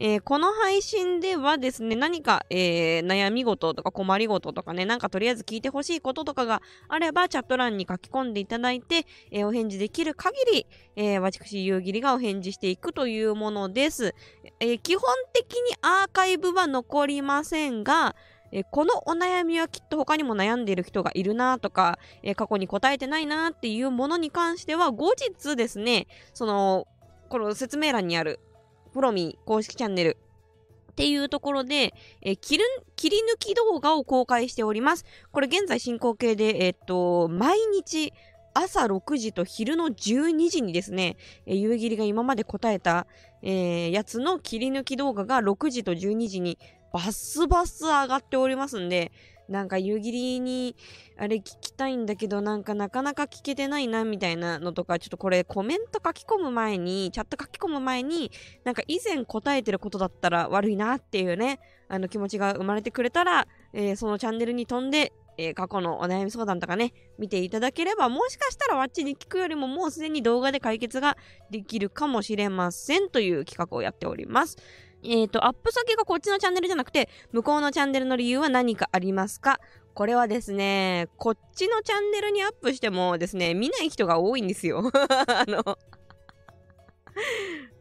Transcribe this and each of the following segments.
えー、この配信ではですね、何か、えー、悩み事とか困り事とかね、なんかとりあえず聞いてほしいこととかがあれば、チャット欄に書き込んでいただいて、えー、お返事できる限り、えー、私、夕霧がお返事していくというものです。えー、基本的にアーカイブは残りませんが、えこのお悩みはきっと他にも悩んでいる人がいるなとか、え過去に答えてないなっていうものに関しては後日ですね、その、この説明欄にあるフロミー公式チャンネルっていうところで、え切る、切り抜き動画を公開しております。これ現在進行形で、えっと、毎日朝6時と昼の12時にですね、え夕霧が今まで答えた、えー、やつの切り抜き動画が6時と12時にバスバス上がっておりますんで、なんか湯切りにあれ聞きたいんだけどなんかなかなか聞けてないなみたいなのとかちょっとこれコメント書き込む前にチャット書き込む前になんか以前答えてることだったら悪いなっていうねあの気持ちが生まれてくれたら、えー、そのチャンネルに飛んでえー、過去のお悩み相談とかね、見ていただければ、もしかしたらわっちに聞くよりももうすでに動画で解決ができるかもしれませんという企画をやっております。えっ、ー、と、アップ先がこっちのチャンネルじゃなくて、向こうのチャンネルの理由は何かありますか？これはですね、こっちのチャンネルにアップしてもですね、見ない人が多いんですよ。あの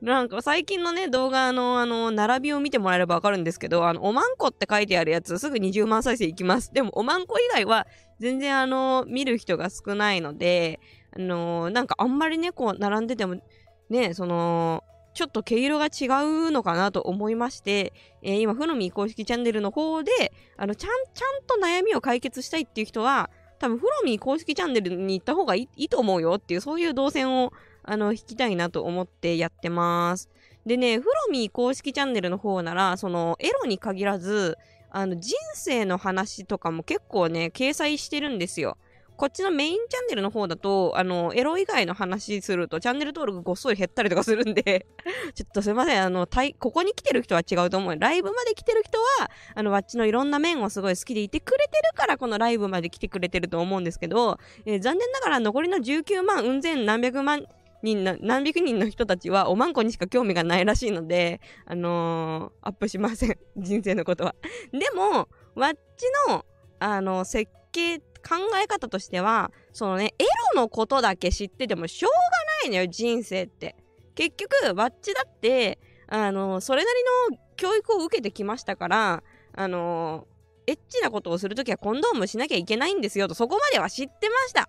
なんか最近のね、動画のあの、並びを見てもらえればわかるんですけど、あの、おまんこって書いてあるやつすぐ20万再生いきます。でも、おまんこ以外は全然あの、見る人が少ないので、あのなんかあんまりね、こう、並んでても、ね、その、ちょっと毛色が違うのかなと思いまして、えー、今、ふのみ公式チャンネルの方で、あの、ちゃん、ちゃんと悩みを解決したいっていう人は、多分、フロミー公式チャンネルに行った方がいいと思うよっていう、そういう動線を、あの、引きたいなと思ってやってます。でね、フロミー公式チャンネルの方なら、その、エロに限らず、あの、人生の話とかも結構ね、掲載してるんですよ。こっちのメインチャンネルの方だと、あの、エロ以外の話すると、チャンネル登録ごっそり減ったりとかするんで ちょっとすいません、あの、ここに来てる人は違うと思う。ライブまで来てる人は、あの、わっちのいろんな面をすごい好きでいてくれてるから、このライブまで来てくれてると思うんですけど、えー、残念ながら残りの19万、うん千何百万人の、何百人の人たちはおまんこにしか興味がないらしいので、あのー、アップしません。人生のことは。でも、わっちの、あの、設計考え方としては、そのね、エロのことだけ知っててもしょうがないのよ、人生って。結局、バッチだって、あの、それなりの教育を受けてきましたから、あの、エッチなことをするときはコンドームしなきゃいけないんですよと、そこまでは知ってました。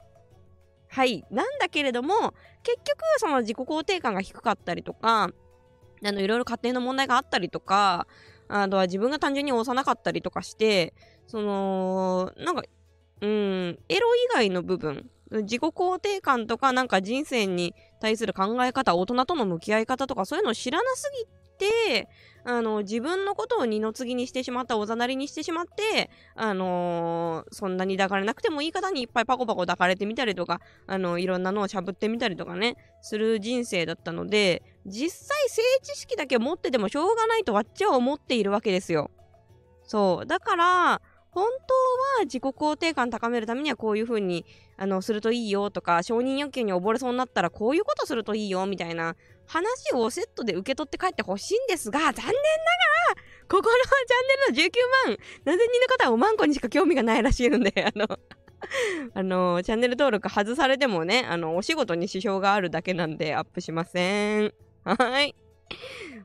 はい。なんだけれども、結局、その自己肯定感が低かったりとか、あの、いろいろ家庭の問題があったりとか、あとは自分が単純に幼かったりとかして、その、なんかうん、エロ以外の部分、自己肯定感とかなんか人生に対する考え方、大人との向き合い方とかそういうのを知らなすぎて、あの、自分のことを二の次にしてしまった、おざなりにしてしまって、あのー、そんなに抱かれなくてもいい方にいっぱいパコパコ抱かれてみたりとか、あの、いろんなのをしゃぶってみたりとかね、する人生だったので、実際性知識だけ持っててもしょうがないとわっちは思っているわけですよ。そう。だから、本当は自己肯定感高めるためにはこういう風にあのするといいよとか承認欲求に溺れそうになったらこういうことするといいよみたいな話をセットで受け取って帰ってほしいんですが残念ながらここのチャンネルの19万何千人の方はおまんこにしか興味がないらしいのであの あのチャンネル登録外されてもねあのお仕事に支障があるだけなんでアップしません。はい。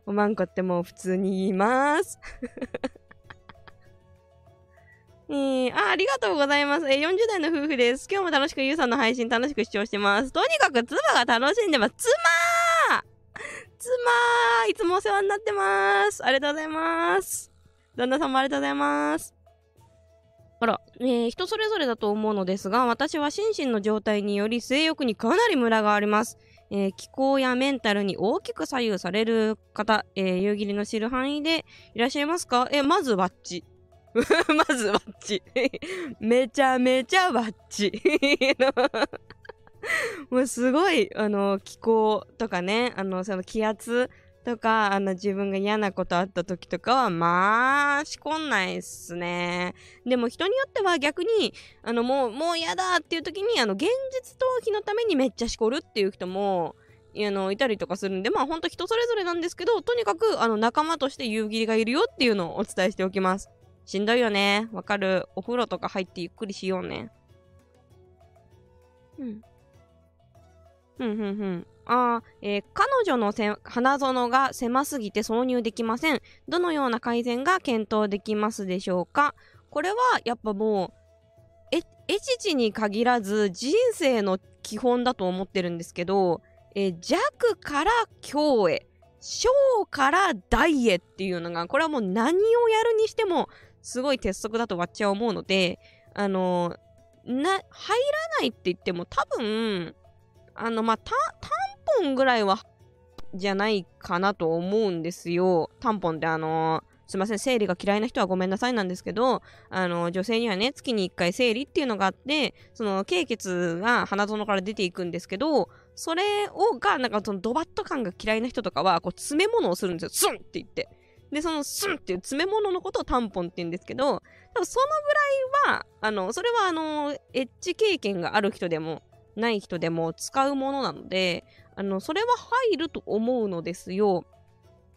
おまんこってもう普通に言います。えー、あ、ありがとうございます。えー、40代の夫婦です。今日も楽しくゆうさんの配信楽しく視聴してます。とにかく妻が楽しんでます。妻妻いつもお世話になってます。ありがとうございます。旦那さんもありがとうございます。あら、えー、人それぞれだと思うのですが、私は心身の状態により性欲にかなりムラがあります。えー、気候やメンタルに大きく左右される方、えー、夕霧の知る範囲でいらっしゃいますか？えー、まずバッチ。まずバッチ。めちゃめちゃバッチ。もうすごい、あの、気候とかね、あの、その気圧とか、あの、自分が嫌なことあった時とかは、まあ、しこんないっすね。でも人によっては逆に、あの、もう、もう嫌だっていう時に、あの、現実逃避のためにめっちゃしこるっていう人もあの、いたりとかするんで、まあほんと人それぞれなんですけど、とにかく、あの、仲間として夕霧がいるよっていうのをお伝えしておきます。しんどいよね。わかる。お風呂とか入ってゆっくりしようね。うん。ふんふんふん。ああ、えー、彼女のせ花園が狭すぎて挿入できません。どのような改善が検討できますでしょうか？これはやっぱもう、え、エチチに限らず人生の基本だと思ってるんですけど、えー、弱から強へ、小から大へっていうのが、これはもう何をやるにしてもすごい鉄則だとわっちゃ思うので、あの、な、入らないって言っても多分、あの、まあ、た、タンポンぐらいは、じゃないかなと思うんですよ。タンポンってあの、すいません、生理が嫌いな人はごめんなさいなんですけど、あの、女性にはね、月に1回生理っていうのがあって、その、経血が鼻園から出ていくんですけど、それをが、なんかそのドバッと感が嫌いな人とかは、こう、詰め物をするんですよ。スンって言って。で、そのスンっていう詰め物のことをタンポンって言うんですけど、多分そのぐらいは、あの、それはあの、エッジ経験がある人でも、ない人でも使うものなので、あの、それは入ると思うのですよ。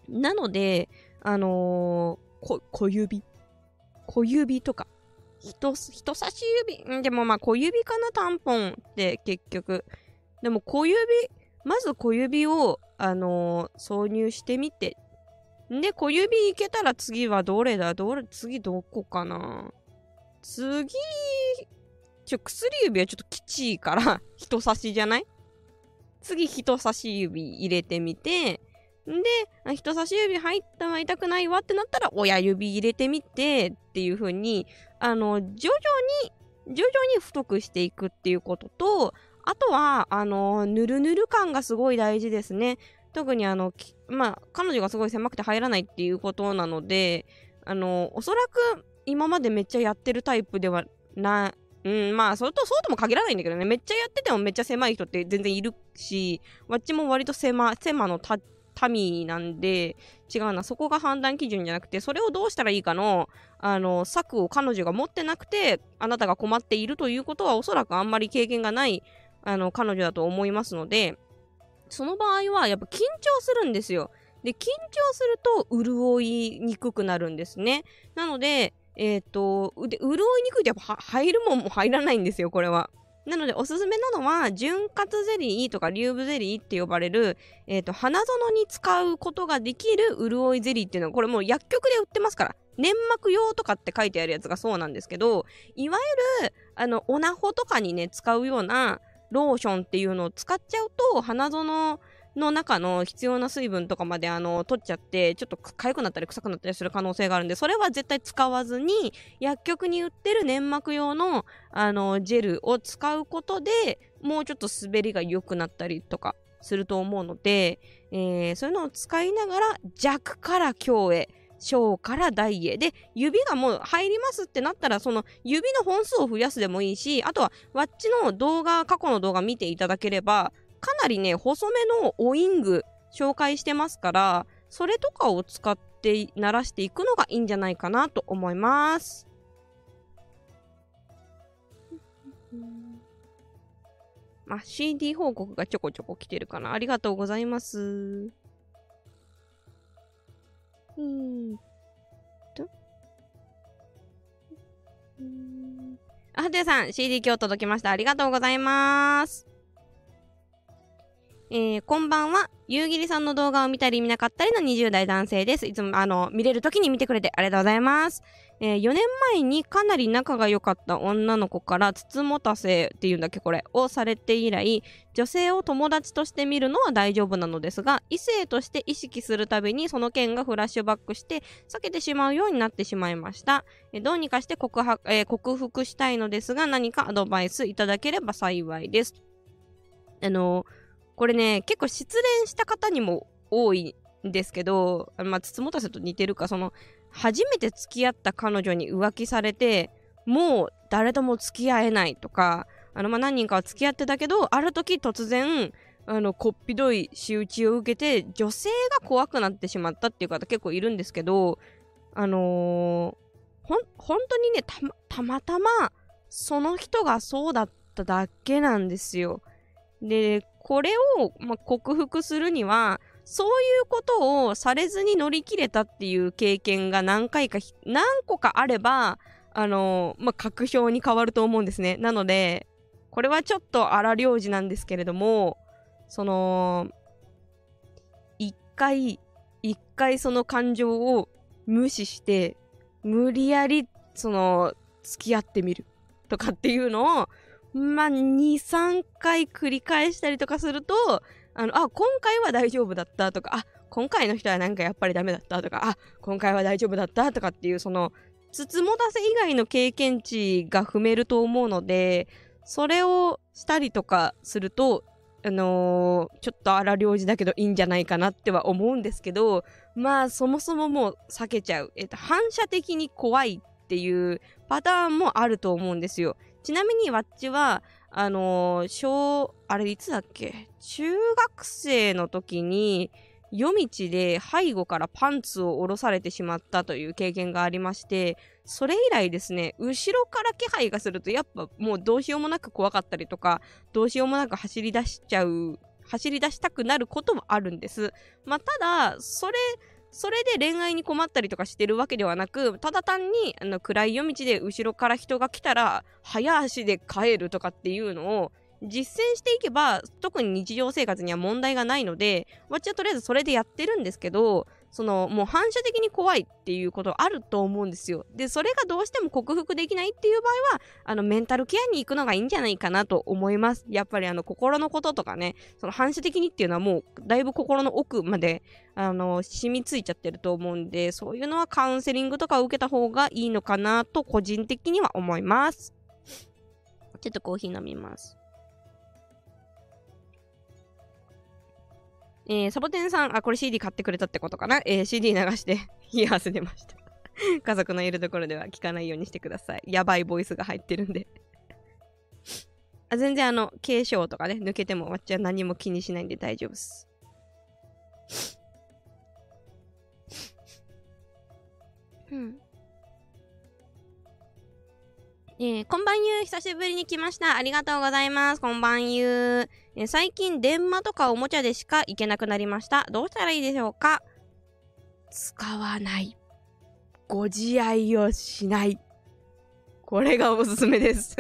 なので、あのー、小指小指とか、人、人差し指、でもまあ小指かな、タンポンって結局。でも小指、まず小指を、あのー、挿入してみて。で、小指いけたら次はどれだ？どれ、次どこかな？次、ちょ、薬指はちょっときちいから、人差しじゃない？次、人差し指入れてみて、で、人差し指入ったは痛くないわってなったら、親指入れてみてっていう風に、あの、徐々に、徐々に太くしていくっていうことと、あとは、あの、ぬるぬる感がすごい大事ですね。特にあの、まあ、彼女がすごい狭くて入らないっていうことなので、あの、おそらく今までめっちゃやってるタイプではないうん、まあ、それとそうとも限らないんだけどね、めっちゃやっててもめっちゃ狭い人って全然いるし、わっちも割と狭、狭のた民なんで、違うな、そこが判断基準じゃなくて、それをどうしたらいいかの、あの、策を彼女が持ってなくて、あなたが困っているということは、おそらくあんまり経験がない、あの、彼女だと思いますので、その場合は、やっぱ緊張するんですよ。で、緊張すると、潤いにくくなるんですね。なので、えっ、ー、と、で、潤いにくいとやっぱ入るもんも入らないんですよ、これは。なので、おすすめなのは、潤滑ゼリーとかリューブゼリーって呼ばれる、えっ、ー、と、花園に使うことができる潤いゼリーっていうのは、これもう薬局で売ってますから。粘膜用とかって書いてあるやつがそうなんですけど、いわゆる、あの、オナホとかにね、使うようなローションっていうのを使っちゃうと、花園の中の必要な水分とかまであの取っちゃってちょっと痒くなったり臭くなったりする可能性があるんでそれは絶対使わずに薬局に売ってる粘膜用のあのジェルを使うことでもうちょっと滑りが良くなったりとかすると思うので、えー、そういうのを使いながら弱から強へ小から大へで指がもう入りますってなったらその指の本数を増やすでもいいしあとはワッチの動画過去の動画見ていただければかなりね、細めのオイング紹介してますから、それとかを使って鳴らしていくのがいいんじゃないかなと思います。まあ、CD 報告がちょこちょこ来てるかな。ありがとうございます。うんと。あ、はてさん、CD 今日届きました。ありがとうございます。えー、こんばんは。夕霧さんの動画を見たり見なかったりの20代男性です。いつも、あの、見れる時に見てくれてありがとうございます。えー、4年前にかなり仲が良かった女の子からつつもたせっていうんだっけこれをされて以来女性を友達として見るのは大丈夫なのですが異性として意識するたびにその件がフラッシュバックして避けてしまうようになってしまいました、えー、どうにかして克服,、えー、克服したいのですが何かアドバイスいただければ幸いですあのーこれね、結構失恋した方にも多いんですけど、まあ、つつもたせと似てるか、その、初めて付き合った彼女に浮気されて、もう誰とも付き合えないとか、あの、まあ、何人かは付き合ってたけど、ある時突然、あの、こっぴどい仕打ちを受けて、女性が怖くなってしまったっていう方結構いるんですけど、あのー、ほん、本当にね、たま、たまたま、その人がそうだっただけなんですよ。で、これを、ま、克服するには、そういうことをされずに乗り切れたっていう経験が何回か、何個かあれば、あの、まあ、確証に変わると思うんですね。なので、これはちょっと荒領事なんですけれども、その、一回、一回その感情を無視して、無理やり、その、付き合ってみるとかっていうのを、まあ、2、3回繰り返したりとかすると、あの、あ、今回は大丈夫だったとか、あ、今回の人はなんかやっぱりダメだったとか、あ、今回は大丈夫だったとかっていう、その、つつもたせ以外の経験値が踏めると思うので、それをしたりとかすると、あのー、ちょっと荒領事だけどいいんじゃないかなっては思うんですけど、まあそもそももう避けちゃう。えっと、反射的に怖いっていうパターンもあると思うんですよ。ちなみにわっちは、あのー、小、あれいつだっけ？中学生の時に、夜道で背後からパンツを下ろされてしまったという経験がありまして、それ以来ですね、後ろから気配がするとやっぱもうどうしようもなく怖かったりとか、どうしようもなく走り出しちゃう、走り出したくなることもあるんです。まあ、ただ、それ、それで恋愛に困ったりとかしてるわけではなく、ただ単にあの暗い夜道で後ろから人が来たら、早足で帰るとかっていうのを実践していけば、特に日常生活には問題がないので、私はとりあえずそれでやってるんですけど、その、もう反射的に怖いっていうことあると思うんですよ。で、それがどうしても克服できないっていう場合は、あの、メンタルケアに行くのがいいんじゃないかなと思います。やっぱりあの、心のこととかね、その反射的にっていうのはもう、だいぶ心の奥まで、あの、染みついちゃってると思うんで、そういうのはカウンセリングとかを受けた方がいいのかなと、個人的には思います。ちょっとコーヒー飲みます。えー、サボテンさん、あ、これ CD 買ってくれたってことかな？えー、CD 流して 冷や汗出ました 家族のいるところでは聞かないようにしてください。やばいボイスが入ってるんで あ全然あの、継承とかね、抜けてもわっちは何も気にしないんで大丈夫っす。うん。えー、こんばんゆう、久しぶりに来ました。ありがとうございます。こんばんゆう。えー、最近、電話とかおもちゃでしか行けなくなりました。どうしたらいいでしょうか？使わない。ご自愛をしない。これがおすすめです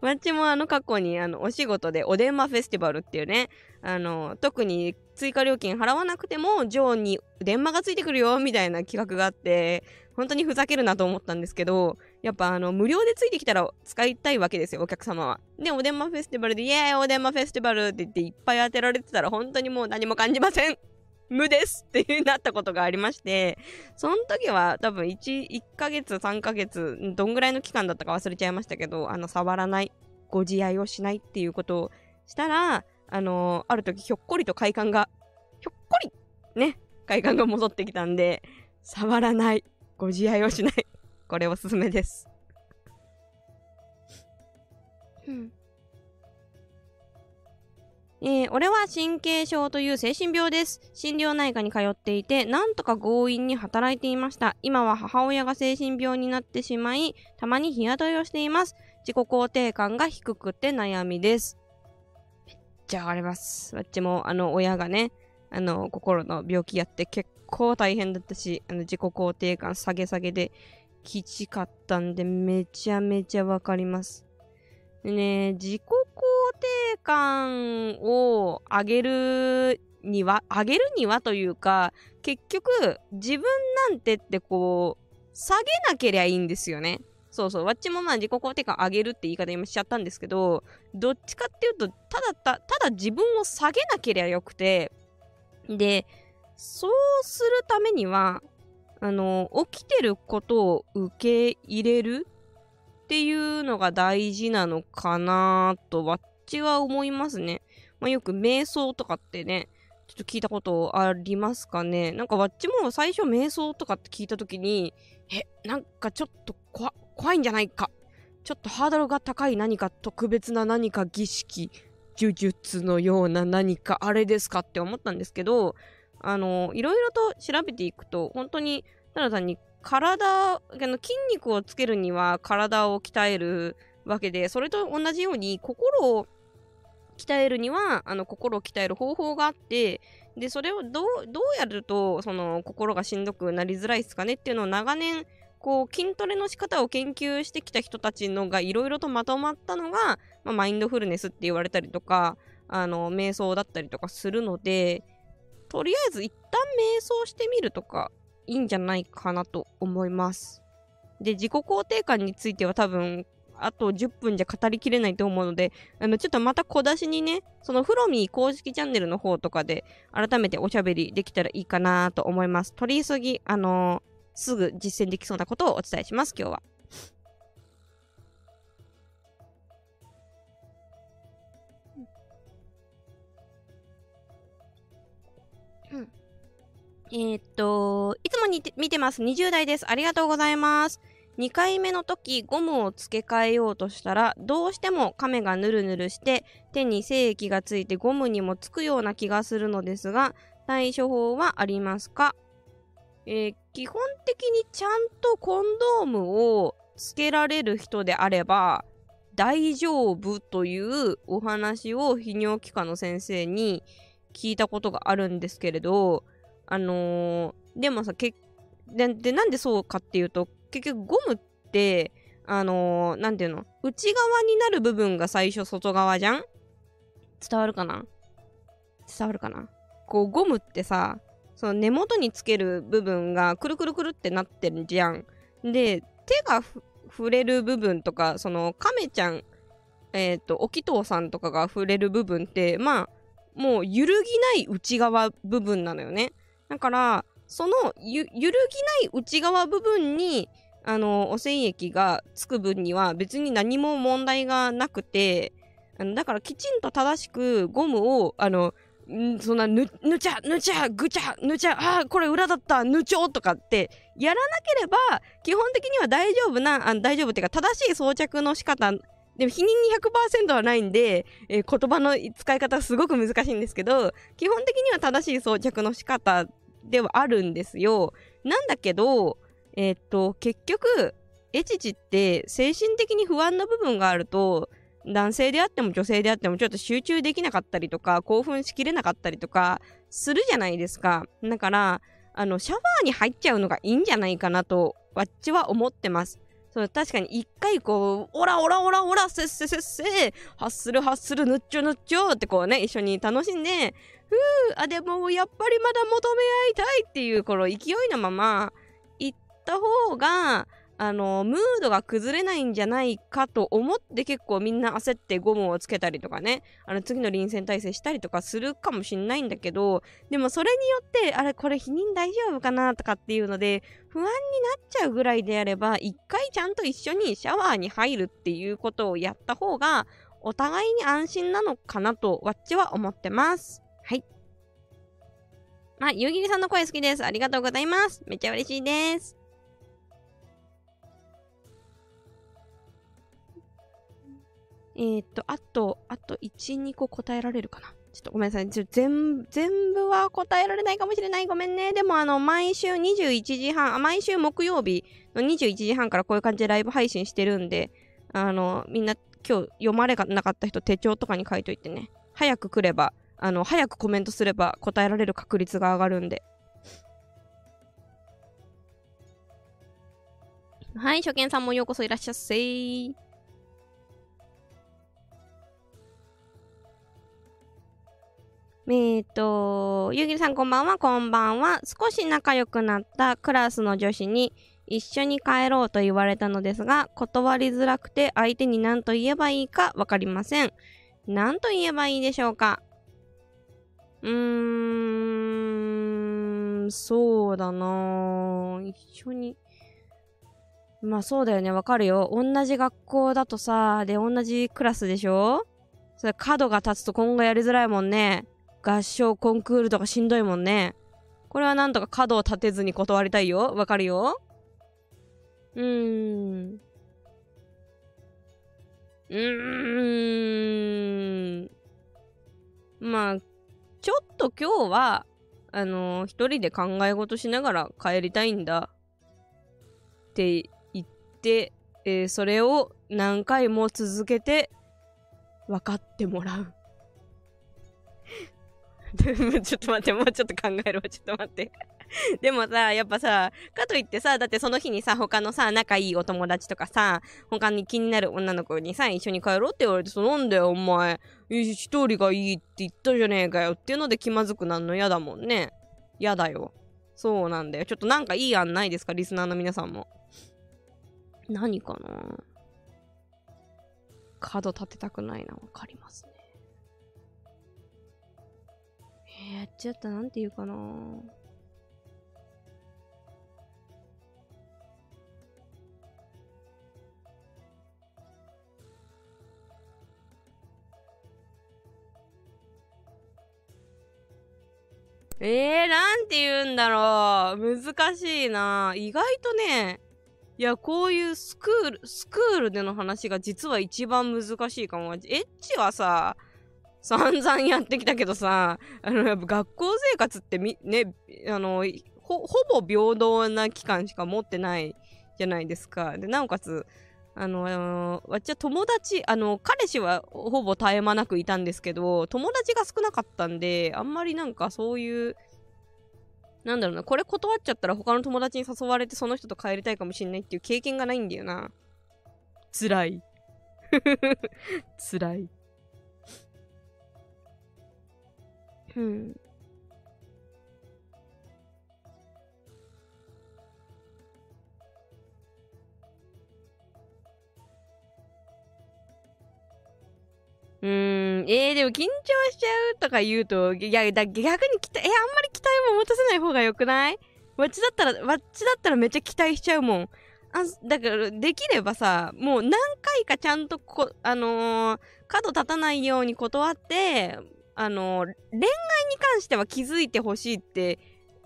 わっちもあの過去にあのお仕事でお電話フェスティバルっていうね、あの、特に追加料金払わなくても、ジョーに電話がついてくるよ、みたいな企画があって、本当にふざけるなと思ったんですけど、やっぱあの、無料でついてきたら使いたいわけですよ、お客様は。で、お電話フェスティバルで、イエーイお電話フェスティバルって言っていっぱい当てられてたら、本当にもう何も感じません 無ですっていうなったことがありまして、その時は多分1、1ヶ月、3ヶ月、どんぐらいの期間だったか忘れちゃいましたけど、あの、触らない、ご自愛をしないっていうことをしたら、あのある時ひょっこりと快感が、ひょっこりね、快感が戻ってきたんで、触らない、ご自愛をしない。これおすすめです。うん。えー、俺は神経症という精神病です。心療内科に通っていて、なんとか強引に働いていました。今は母親が精神病になってしまい、たまに日雇いをしています。自己肯定感が低くて悩みです。めっちゃ上がります。わっちも、あの、親がね、あの、心の病気やって結構大変だったし、あの、自己肯定感下げ下げできちかったんで、めちゃめちゃわかります。でね、自己肯定感を上げるには、上げるにはというか、結局、自分なんてってこう、下げなけりゃいいんですよね。そうそう。わっちもまあ自己肯定感上げるって言い方今しちゃったんですけど、どっちかっていうと、ただた、ただ自分を下げなけりゃよくて、で、そうするためには、あの、起きてることを受け入れるっていうのが大事なのかなと、わっちは思いますね。まあ、よく瞑想とかってね、ちょっと聞いたことありますかねなんかわっちも最初瞑想とかって聞いた時に、え、なんかちょっと怖いんじゃないか。ちょっとハードルが高い何か特別な何か儀式、呪術のような何かあれですかって思ったんですけど、あの、いろいろと調べていくと、本当に、ただ単に体、あの筋肉をつけるには体を鍛えるわけで、それと同じように心を鍛えるには、あの、心を鍛える方法があって、で、それをどう、やると、その、心がしんどくなりづらいですかねっていうのを長年、こう、筋トレの仕方を研究してきた人たちのがいろいろとまとまったのが、まあ、マインドフルネスって言われたりとか、あの、瞑想だったりとかするので、とりあえず一旦瞑想してみるとか、いいんじゃないかなと思います。で、自己肯定感については多分、あと10分じゃ語りきれないと思うので、あの、ちょっとまた小出しにね、そのフロミー公式チャンネルの方とかで、改めておしゃべりできたらいいかなと思います。取り急ぎ、あのー、すぐ実践できそうなことをお伝えします、今日は。えー、っと、いつもに見てます。20代です。ありがとうございます。2回目の時ゴムを付け替えようとしたらどうしても亀がヌルヌルして手に精液がついてゴムにもつくような気がするのですが対処法はありますか、えー、基本的にちゃんとコンドームをつけられる人であれば大丈夫というお話を泌尿器科の先生に聞いたことがあるんですけれどあのー、でもさけででなんでそうかっていうと結局ゴムって、あのー、ていうの内側になる部分が最初外側じゃん？伝わるかな？伝わるかな？こうゴムってさ、その根元につける部分がくるくるくるってなってるじゃん。で、手が触れる部分とか、その亀ちゃん、えっ、ー、と、沖藤さんとかが触れる部分って、まあ、もう揺るぎない内側部分なのよね。だから、その揺るぎない内側部分にあの、汚染液がつく分には別に何も問題がなくて、あのだからきちんと正しくゴムを、あの、んそんなぬ、ぬちゃ、ぬちゃ、ぐちゃ、ぬちゃ、ああ、これ裏だった、ぬちょとかってやらなければ、基本的には大丈夫な、あ大丈夫っていうか正しい装着の仕方、でも否認に100%はないんで、えー、言葉の使い方すごく難しいんですけど、基本的には正しい装着の仕方ではあるんですよ。なんだけど、えー、っと、結局、エチチって精神的に不安な部分があると、男性であっても女性であってもちょっと集中できなかったりとか、興奮しきれなかったりとか、するじゃないですか。だから、あの、シャワーに入っちゃうのがいいんじゃないかなと、わっちは思ってます。そう確かに一回こう、オラオラオラオラ、せっせせっせ、ハッスルハッスル、ぬっちょぬっちょってこうね、一緒に楽しんで、ふう、あ、でもやっぱりまだ求め合いたいっていう、この勢いのまま行、った方が、あの、ムードが崩れないんじゃないかと思って結構みんな焦ってゴムをつけたりとかね、あの次の臨戦態勢したりとかするかもしんないんだけど、でもそれによって、あれこれ否認大丈夫かなとかっていうので、不安になっちゃうぐらいであれば、一回ちゃんと一緒にシャワーに入るっていうことをやった方が、お互いに安心なのかなと、わっちは思ってます。はい。まあ、夕霧さんの声好きです。ありがとうございます。めっちゃ嬉しいです。えー、っと、あと、あと1、2個答えられるかな。ちょっとごめんなさい。全、全部は答えられないかもしれない。ごめんね。でもあの、毎週21時半、あ毎週木曜日の21時半からこういう感じでライブ配信してるんで、あの、みんな今日読まれなかった人手帳とかに書いといてね。早く来れば、あの、早くコメントすれば答えられる確率が上がるんで。はい、初見さんもようこそいらっしゃっせー。えっ、と、ゆうぎりさんこんばんは、こんばんは。少し仲良くなったクラスの女子に一緒に帰ろうと言われたのですが、断りづらくて相手に何と言えばいいかわかりません。何と言えばいいでしょうか？うーん、そうだな一緒に。まあそうだよね、わかるよ。同じ学校だとさ、で、同じクラスでしょ？それ角が立つと今後やりづらいもんね。合唱コンクールとかしんどいもんね。これはなんとか角を立てずに断りたいよ。わかるようーん。うーん。まあ、ちょっと今日は、あのー、一人で考え事しながら帰りたいんだ。って言って、えー、それを何回も続けて分かってもらう。ちょっと待って、もうちょっと考えるわ。ちょっと待って。でもさ、やっぱさ、かといってさ、だってその日にさ、他のさ、仲いいお友達とかさ、他に気になる女の子にさ、一緒に帰ろうって言われてさ、なんだよ、お前。一人がいいって言ったじゃねえかよっていうので気まずくなるの嫌だもんね。嫌だよ。そうなんだよ。ちょっとなんかいい案ないですか？リスナーの皆さんも。何かな？角立てたくないな。わかりますね。えー、やっちゃったなんて言うかなえー、なんて言うんだろう。難しいな。意外とね、いや、こういうスクール、スクールでの話が実は一番難しいかも。エッチはさ、散々やってきたけどさ、あの、やっぱ学校生活ってみ、ね、あの、ほ、ほぼ平等な期間しか持ってないじゃないですか。で、なおかつ、あの、わっちは友達、あの、彼氏はほぼ絶え間なくいたんですけど、友達が少なかったんで、あんまりなんかそういう、なんだろうな、これ断っちゃったら他の友達に誘われてその人と帰りたいかもしんないっていう経験がないんだよな。辛い。辛い。うん。うーん、えー、でも緊張しちゃうとか言うと、いや、だ逆に期待、えー、あんまり期待も持たせない方が良くない？わっちだったら、わっちだったらめっちゃ期待しちゃうもん。あ、だから、できればさ、もう何回かちゃんとこ、あのー、角立たないように断って、あの、恋愛に関しては気づいてほしいって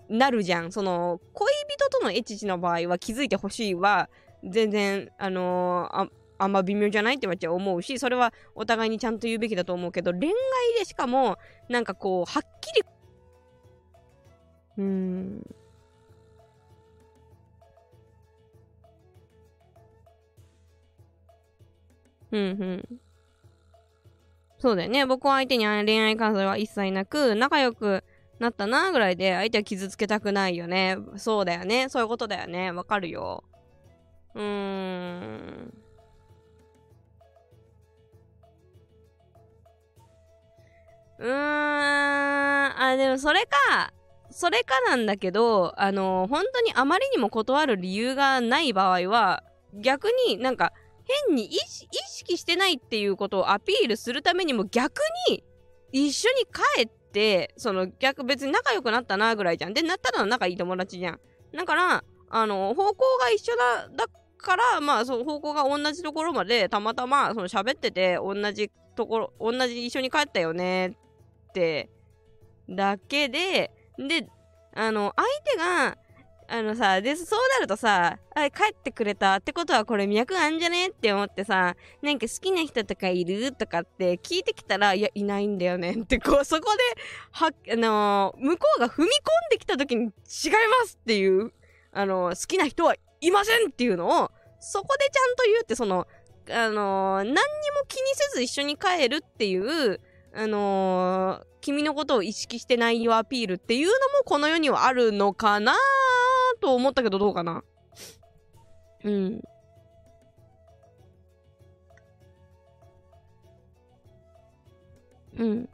なるじゃん。その、恋人とのエチチの場合は気づいてほしいは、全然、あのー、あんま微妙じゃないってわっちゃ思うし、それはお互いにちゃんと言うべきだと思うけど、恋愛でしかも、なんかこう、はっきり、うーん。うんうん。そうだよね。僕は相手に恋愛感想は一切なく、仲良くなったなぐらいで、相手は傷つけたくないよね。そうだよね。そういうことだよね。わかるよ。うーん。うーん、あ、でもそれか、それかなんだけど、あの本当にあまりにも断る理由がない場合は、逆になんか変に意識してないっていうことをアピールするためにも逆に一緒に帰って、その逆別に仲良くなったなぐらいじゃん。で、なったら仲いい友達じゃん。だから、あの、方向が一緒だ、だから、まあ、そう、方向が同じところまで、たまたま、その喋ってて、同じところ、同じ一緒に帰ったよねってだけで、で、あの、相手が、あのさ、で、そうなるとさ、あ、帰ってくれたってことはこれ脈あんじゃねって思ってさ、なんか好きな人とかいるとかって聞いてきたら、いや、いないんだよね。って、こう、そこで、は、あのー、向こうが踏み込んできた時に違いますっていう、あのー、好きな人はいませんっていうのを、そこでちゃんと言うって、その、あのー、何にも気にせず一緒に帰るっていう、あの、君のことを意識してないよアピールっていうのもこの世にはあるのかなと思ったけどどうかなうん。うん。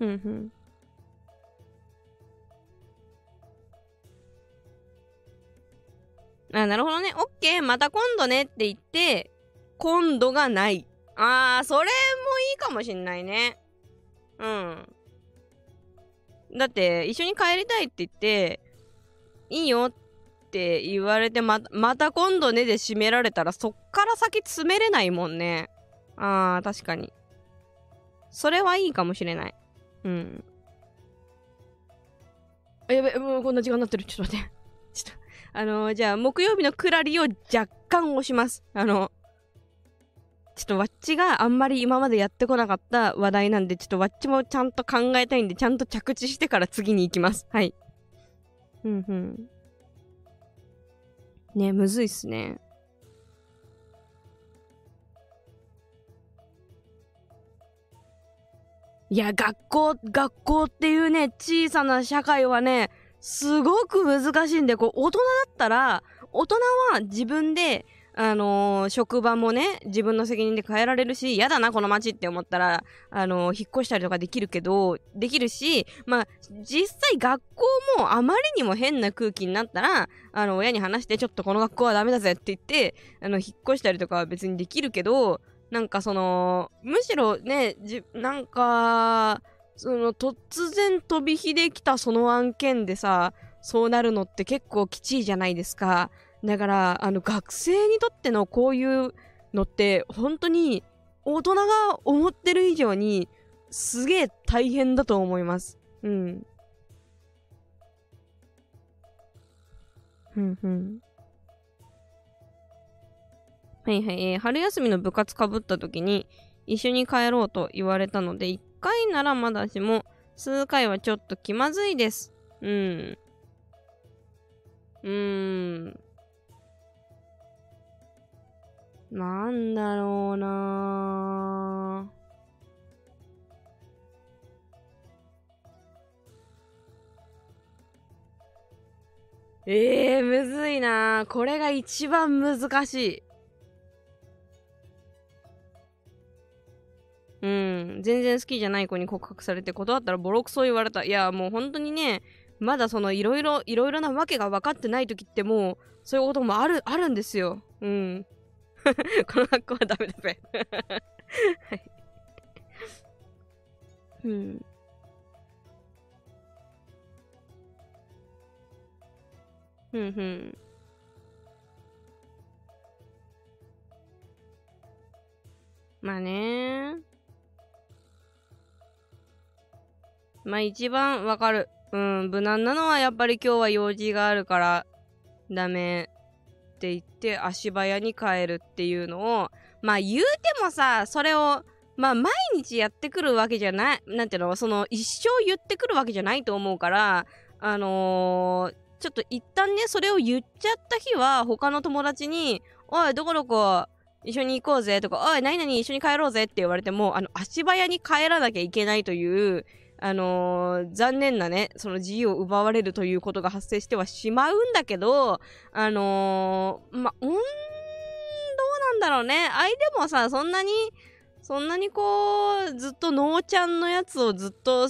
うん、うん。あ、なるほどね。オッケー、また今度ねって言って、今度がない。あー、それもいいかもしんないね。うん。だって、一緒に帰りたいって言って、いいよって言われてま、また今度ねで締められたら、そっから先詰めれないもんね。あー、確かに。それはいいかもしれない。うん。あ、やべ、もうこんな時間になってる。ちょっと待って。ちょっと、あのー、じゃあ、木曜日のクラリを若干押します。あの、ちょっとわっちがあんまり今までやってこなかった話題なんで、ちょっとわっちもちゃんと考えたいんで、ちゃんと着地してから次に行きます。はい。うんうん。ねむずいっすね。いや、学校、学校っていうね、小さな社会はね、すごく難しいんで、こう、大人だったら、大人は自分で、あのー、職場もね、自分の責任で変えられるし、嫌だな、この街って思ったら、あのー、引っ越したりとかできるけど、できるし、まあ、実際学校もあまりにも変な空気になったら、あの、親に話して、ちょっとこの学校はダメだぜって言って、あの、引っ越したりとかは別にできるけど、なんかその、むしろね、じ、なんか、その、突然飛び火できたその案件でさ、そうなるのって結構きちいじゃないですか。だから、あの、学生にとってのこういうのって、本当に、大人が思ってる以上に、すげえ大変だと思います。うん。ふんふん。はいはい、えー、春休みの部活かぶった時に、一緒に帰ろうと言われたので、一回ならまだしも、数回はちょっと気まずいです。うん。うーん。なんだろうなええー、むずいなこれが一番難しい。うん。全然好きじゃない子に告白されて断ったらボロクソ言われた。いや、もう本当にね、まだそのいろいろ、いろいろなわけが分かってない時ってもう、そういうこともある、あるんですよ。うん。この学校はダメだぜはい。うん。ふんふん。まあねまあ一番わかる。うん、無難なのはやっぱり今日は用事があるからダメって言って足早に帰るっていうのをまあ言うてもさそれをまあ毎日やってくるわけじゃないなんていうのその一生言ってくるわけじゃないと思うからあのー、ちょっと一旦ねそれを言っちゃった日は他の友達に「おいどこどこ一緒に行こうぜ」とか「おい何々一緒に帰ろうぜ」って言われてもあの足早に帰らなきゃいけないというあのー、残念なね、その自由を奪われるということが発生してはしまうんだけど、あのー、ま、うん、どうなんだろうね。相手もさ、そんなに、そんなにこう、ずっとノーちゃんのやつをずっと、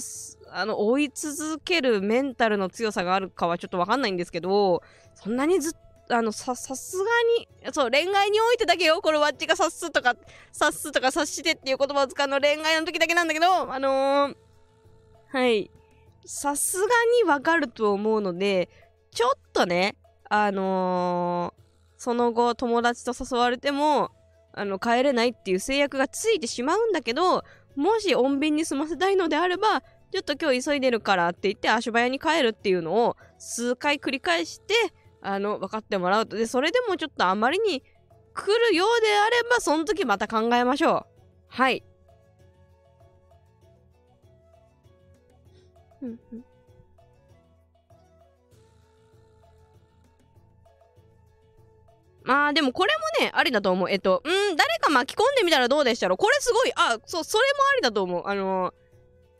あの、追い続けるメンタルの強さがあるかはちょっとわかんないんですけど、そんなにずっと、あの、さ、さすがに、そう、恋愛においてだけよ、これわっちが察すとか、察すとか察してっていう言葉を使うの恋愛の時だけなんだけど、あのー、はい。さすがにわかると思うので、ちょっとね、あのー、その後友達と誘われても、あの、帰れないっていう制約がついてしまうんだけど、もし穏便に済ませたいのであれば、ちょっと今日急いでるからって言って足早に帰るっていうのを数回繰り返して、あの、分かってもらうと。で、それでもちょっとあまりに来るようであれば、その時また考えましょう。はい。うんまあでもこれもね、ありだと思う。えっと、うん、誰か巻き込んでみたらどうでしたろうこれすごい、あ、そう、それもありだと思う。あの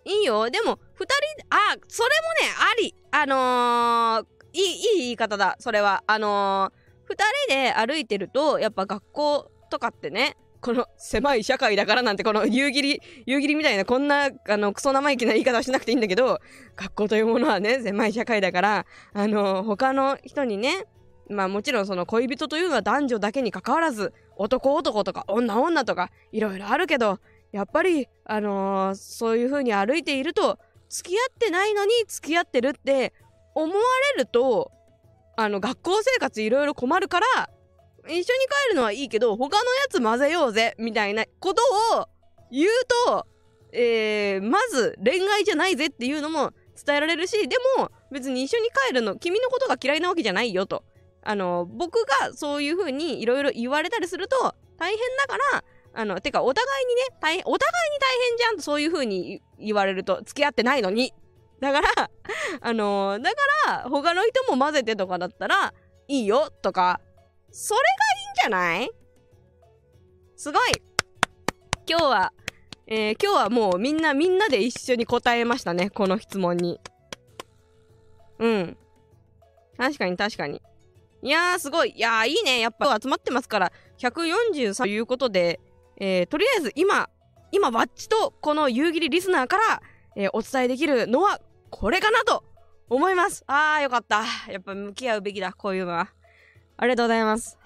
ー、いいよ。でも、二人、あ、それもね、あり。あのー、いい、いい言い方だ。それは。あのー、二人で歩いてると、やっぱ学校とかってね、この狭い社会だからなんてこの夕霧、夕霧みたいなこんなあのクソ生意気な言い方をしなくていいんだけど、学校というものはね、狭い社会だから、あの、他の人にね、まあもちろんその恋人というのは男女だけに関わらず、男男とか女女とかいろいろあるけど、やっぱり、あのー、そういう風に歩いていると、付き合ってないのに付き合ってるって思われると、あの、学校生活いろいろ困るから、一緒に帰るのはいいけど他のやつ混ぜようぜみたいなことを言うと、えー、まず恋愛じゃないぜっていうのも伝えられるしでも別に一緒に帰るの君のことが嫌いなわけじゃないよと。あの僕がそういう風にいろいろ言われたりすると大変だからあのてかお互いにね大変お互いに大変じゃんとそういう風に言われると付き合ってないのに。だからあのだから他の人も混ぜてとかだったらいいよとかそれがいいんじゃない？すごい。今日は、えー、今日はもうみんなみんなで一緒に答えましたねこの質問に。うん。確かに確かに。いやーすごい。いやーいいね。やっぱ集まってますから。143ということで、えー、とりあえず今今バッチとこの夕霧リスナーから、えーお伝えできるのはこれかなと思います。あーよかった。やっぱ向き合うべきだこういうのは。ありがとうございます。